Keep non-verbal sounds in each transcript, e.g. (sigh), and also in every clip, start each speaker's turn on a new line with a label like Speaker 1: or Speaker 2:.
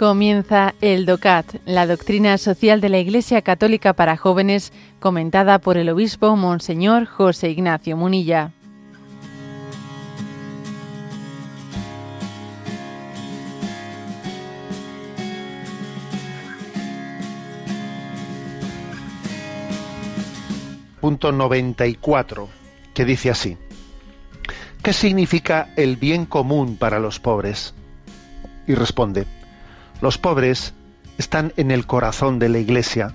Speaker 1: Comienza el DOCAT, la doctrina social de la Iglesia Católica para jóvenes, comentada por el obispo Monseñor José Ignacio Munilla.
Speaker 2: Punto 94, que dice así. ¿Qué significa el bien común para los pobres? Y responde, los pobres están en el corazón de la Iglesia,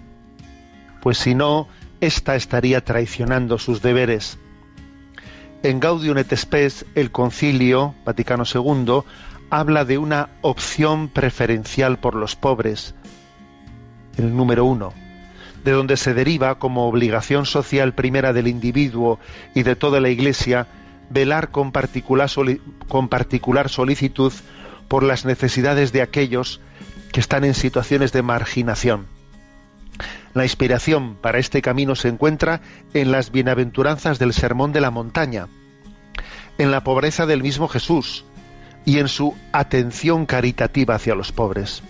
Speaker 2: pues si no, ésta estaría traicionando sus deberes. En Gaudium et Spes, el Concilio Vaticano II habla de una opción preferencial por los pobres, el número uno, de donde se deriva como obligación social primera del individuo y de toda la Iglesia velar con particular, con particular solicitud por las necesidades de aquellos que están en situaciones de marginación. La inspiración para este camino se encuentra en las bienaventuranzas del Sermón de la Montaña, en la pobreza del mismo Jesús y en su atención caritativa hacia los pobres.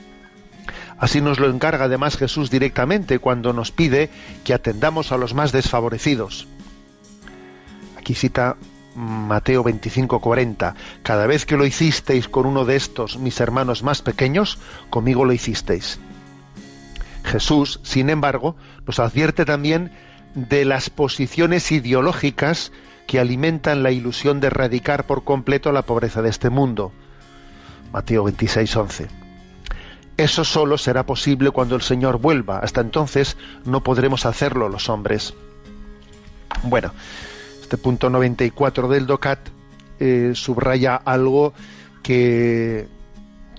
Speaker 2: Así nos lo encarga además Jesús directamente cuando nos pide que atendamos a los más desfavorecidos. Aquí cita Mateo 25, 40. Cada vez que lo hicisteis con uno de estos, mis hermanos más pequeños, conmigo lo hicisteis. Jesús, sin embargo, nos advierte también de las posiciones ideológicas que alimentan la ilusión de erradicar por completo la pobreza de este mundo. Mateo 26, 11. Eso solo será posible cuando el Señor vuelva. Hasta entonces no podremos hacerlo los hombres. Bueno, este punto 94 del DOCAT eh, subraya algo que,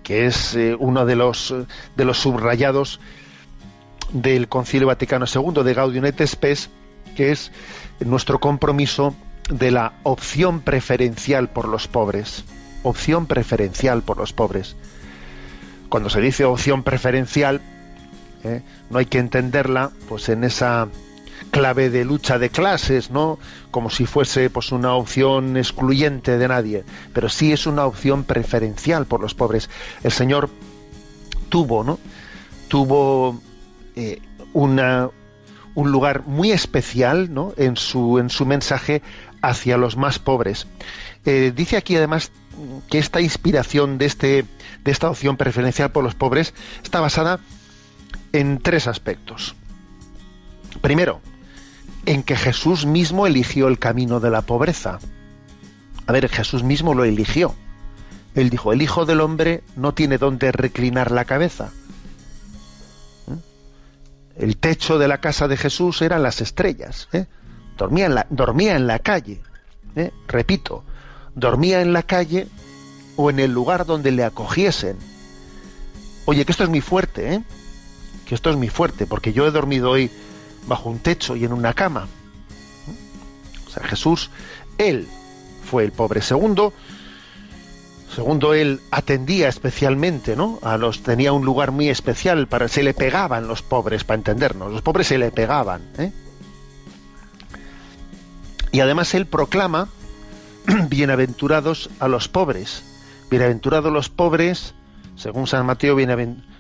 Speaker 2: que es eh, uno de los, de los subrayados del Concilio Vaticano II de Gaudium et Spes, que es nuestro compromiso de la opción preferencial por los pobres. Opción preferencial por los pobres. Cuando se dice opción preferencial, eh, no hay que entenderla pues en esa clave de lucha de clases, ¿no? Como si fuese pues una opción excluyente de nadie, pero sí es una opción preferencial por los pobres. El Señor tuvo, ¿no? Tuvo eh, una, un lugar muy especial, ¿no? En su en su mensaje hacia los más pobres. Eh, dice aquí además que esta inspiración de este de esta opción preferencial por los pobres está basada en tres aspectos. Primero, en que Jesús mismo eligió el camino de la pobreza. A ver, Jesús mismo lo eligió. Él dijo, el Hijo del Hombre no tiene dónde reclinar la cabeza. ¿Eh? El techo de la casa de Jesús eran las estrellas. ¿eh? Dormía, en la, calle. ¿eh? Repito, dormía en la calle o en el lugar donde le acogiesen. Oye, que esto es muy fuerte, ¿eh? Que esto es muy fuerte, porque yo he dormido hoy bajo un techo y en una cama. O sea, Jesús, él fue el pobre. Segundo, segundo, él atendía especialmente, ¿no? A los tenía un lugar muy especial para se le pegaban los pobres, para entendernos. Los pobres se le pegaban, ¿eh? Y además él proclama (clears throat) bienaventurados a los pobres. Bienaventurados los pobres, según San Mateo, bienaventurados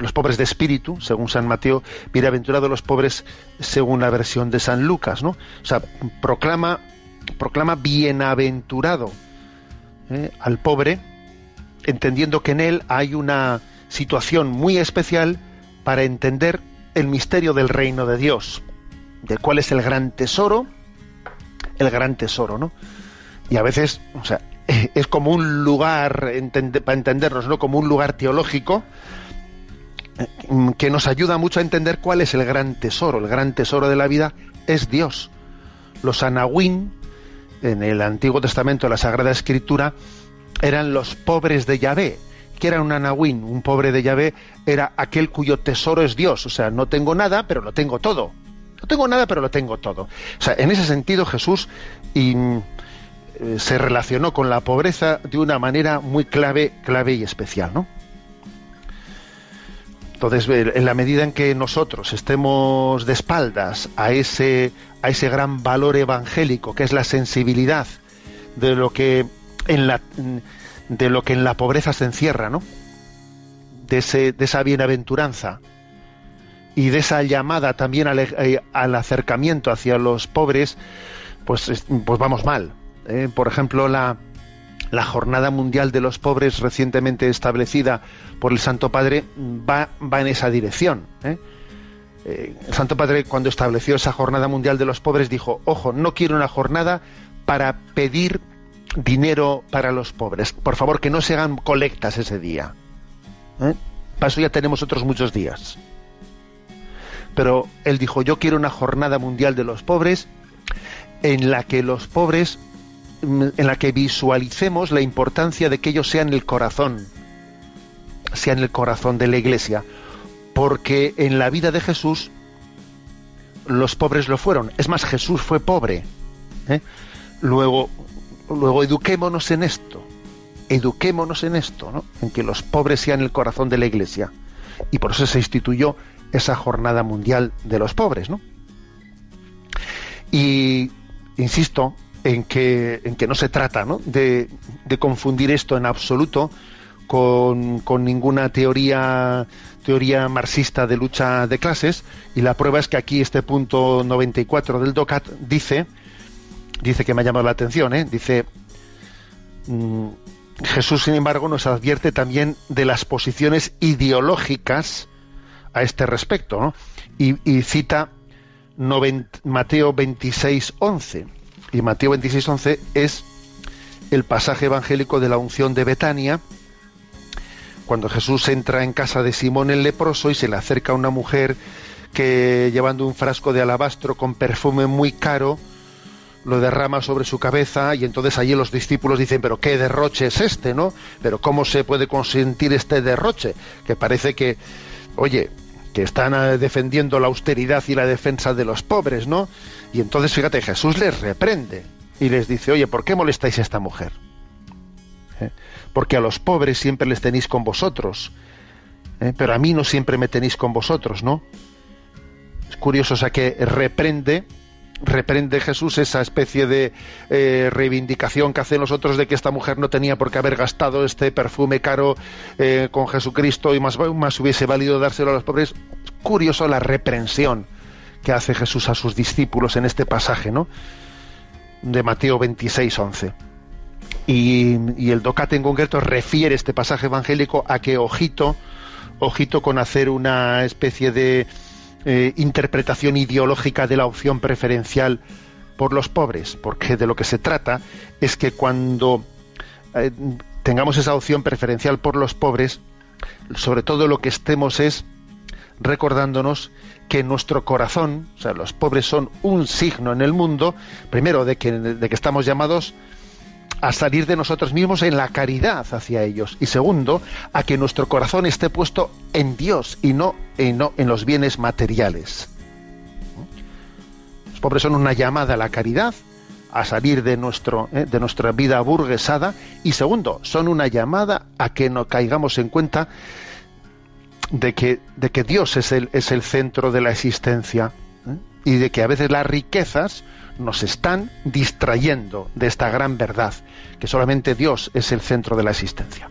Speaker 2: los pobres de espíritu, según San Mateo, bienaventurados los pobres según la versión de San Lucas, ¿no? O sea, proclama, proclama bienaventurado ¿eh? al pobre, entendiendo que en él hay una situación muy especial para entender el misterio del reino de Dios, del cual es el gran tesoro, el gran tesoro, ¿no? Y a veces, o sea, (laughs) es como un lugar, para entendernos, ¿no? Como un lugar teológico, que nos ayuda mucho a entender cuál es el gran tesoro. El gran tesoro de la vida es Dios. Los anahuín, en el Antiguo Testamento, la Sagrada Escritura, eran los pobres de Yahvé. ¿Qué era un anahuín? Un pobre de Yahvé era aquel cuyo tesoro es Dios. O sea, no tengo nada, pero lo tengo todo. No tengo nada, pero lo tengo todo. O sea, en ese sentido Jesús eh, se relacionó con la pobreza de una manera muy clave, clave y especial, ¿no? Entonces, en la medida en que nosotros estemos de espaldas a ese, a ese gran valor evangélico que es la sensibilidad de lo que en la, de lo que en la pobreza se encierra, ¿no? de, ese, de esa bienaventuranza y de esa llamada también al, eh, acercamiento hacia los pobres, pues, pues vamos mal. ¿eh? Por ejemplo, la, la Jornada Mundial de los Pobres recientemente establecida por el Santo Padre va, va en esa dirección. ¿eh? el Santo Padre cuando estableció esa Jornada Mundial de los Pobres dijo, ojo, no quiero una jornada para pedir dinero para los pobres. Por favor, que no se hagan colectas ese día. ¿Eh? Para eso ya tenemos otros muchos días. Pero él dijo, yo quiero una jornada mundial de los pobres en la que los pobres, en la que visualicemos la importancia de que ellos sean el corazón, sean el corazón de la iglesia. Porque en la vida de Jesús los pobres lo fueron. Es más, Jesús fue pobre. ¿eh? Luego, luego eduquémonos en esto eduquémonos en esto, ¿no? en que los pobres sean el corazón de la Iglesia. Y por eso se instituyó esa jornada mundial de los pobres. ¿no? Y insisto en que, en que no se trata ¿no? De, confundir esto en absoluto con, con, ninguna teoría teoría marxista de lucha de clases y la prueba es que aquí este punto 94 del DOCAT dice dice que me ha llamado la atención ¿eh? dice mm, Jesús, sin embargo, nos advierte también de las posiciones ideológicas a este respecto, y, cita Mateo 26, 11. Y Mateo 26, 11 es el pasaje evangélico de la unción de Betania, cuando Jesús entra en casa de Simón el leproso y se le acerca una mujer que llevando un frasco de alabastro con perfume muy caro, lo derrama sobre su cabeza y entonces allí los discípulos dicen, pero qué derroche es este, ¿no? Pero ¿cómo se puede consentir este derroche? Que parece que, oye, que están eh, defendiendo la austeridad y la defensa de los pobres, ¿no? Y entonces, fíjate, Jesús les reprende y les dice, oye, ¿por qué molestáis a esta mujer? ¿Eh? Porque a los pobres siempre les tenéis con vosotros, ¿eh? pero a mí no siempre me tenéis con vosotros, ¿no? Es curioso, o sea, que reprende reprende Jesús esa especie de eh, reivindicación que hacen los otros de que esta mujer no tenía por qué haber gastado este perfume caro eh, con Jesucristo y más, más hubiese valido dárselo a los pobres. Es curioso la reprensión que hace Jesús a sus discípulos en este pasaje, ¿no? De Mateo 26, 11. Y, y el Docate en concreto refiere este pasaje evangélico a que ojito, ojito con hacer una especie de eh, interpretación ideológica de la opción preferencial por los pobres, porque de lo que se trata es que cuando eh, tengamos esa opción preferencial por los pobres, sobre todo lo que estemos es recordándonos que nuestro corazón, o sea, los pobres son un signo en el mundo, primero de que, de que estamos llamados a salir de nosotros mismos en la caridad hacia ellos. Y segundo, a que nuestro corazón esté puesto en Dios y no, en, no en los bienes materiales. Los pobres son una llamada a la caridad, a salir de, nuestro, eh, de nuestra vida burguesada. Y segundo, son una llamada a que no caigamos en cuenta de que, de que Dios es el, es el centro de la existencia y de que a veces las riquezas nos están distrayendo de esta gran verdad, que solamente Dios es el centro de la existencia.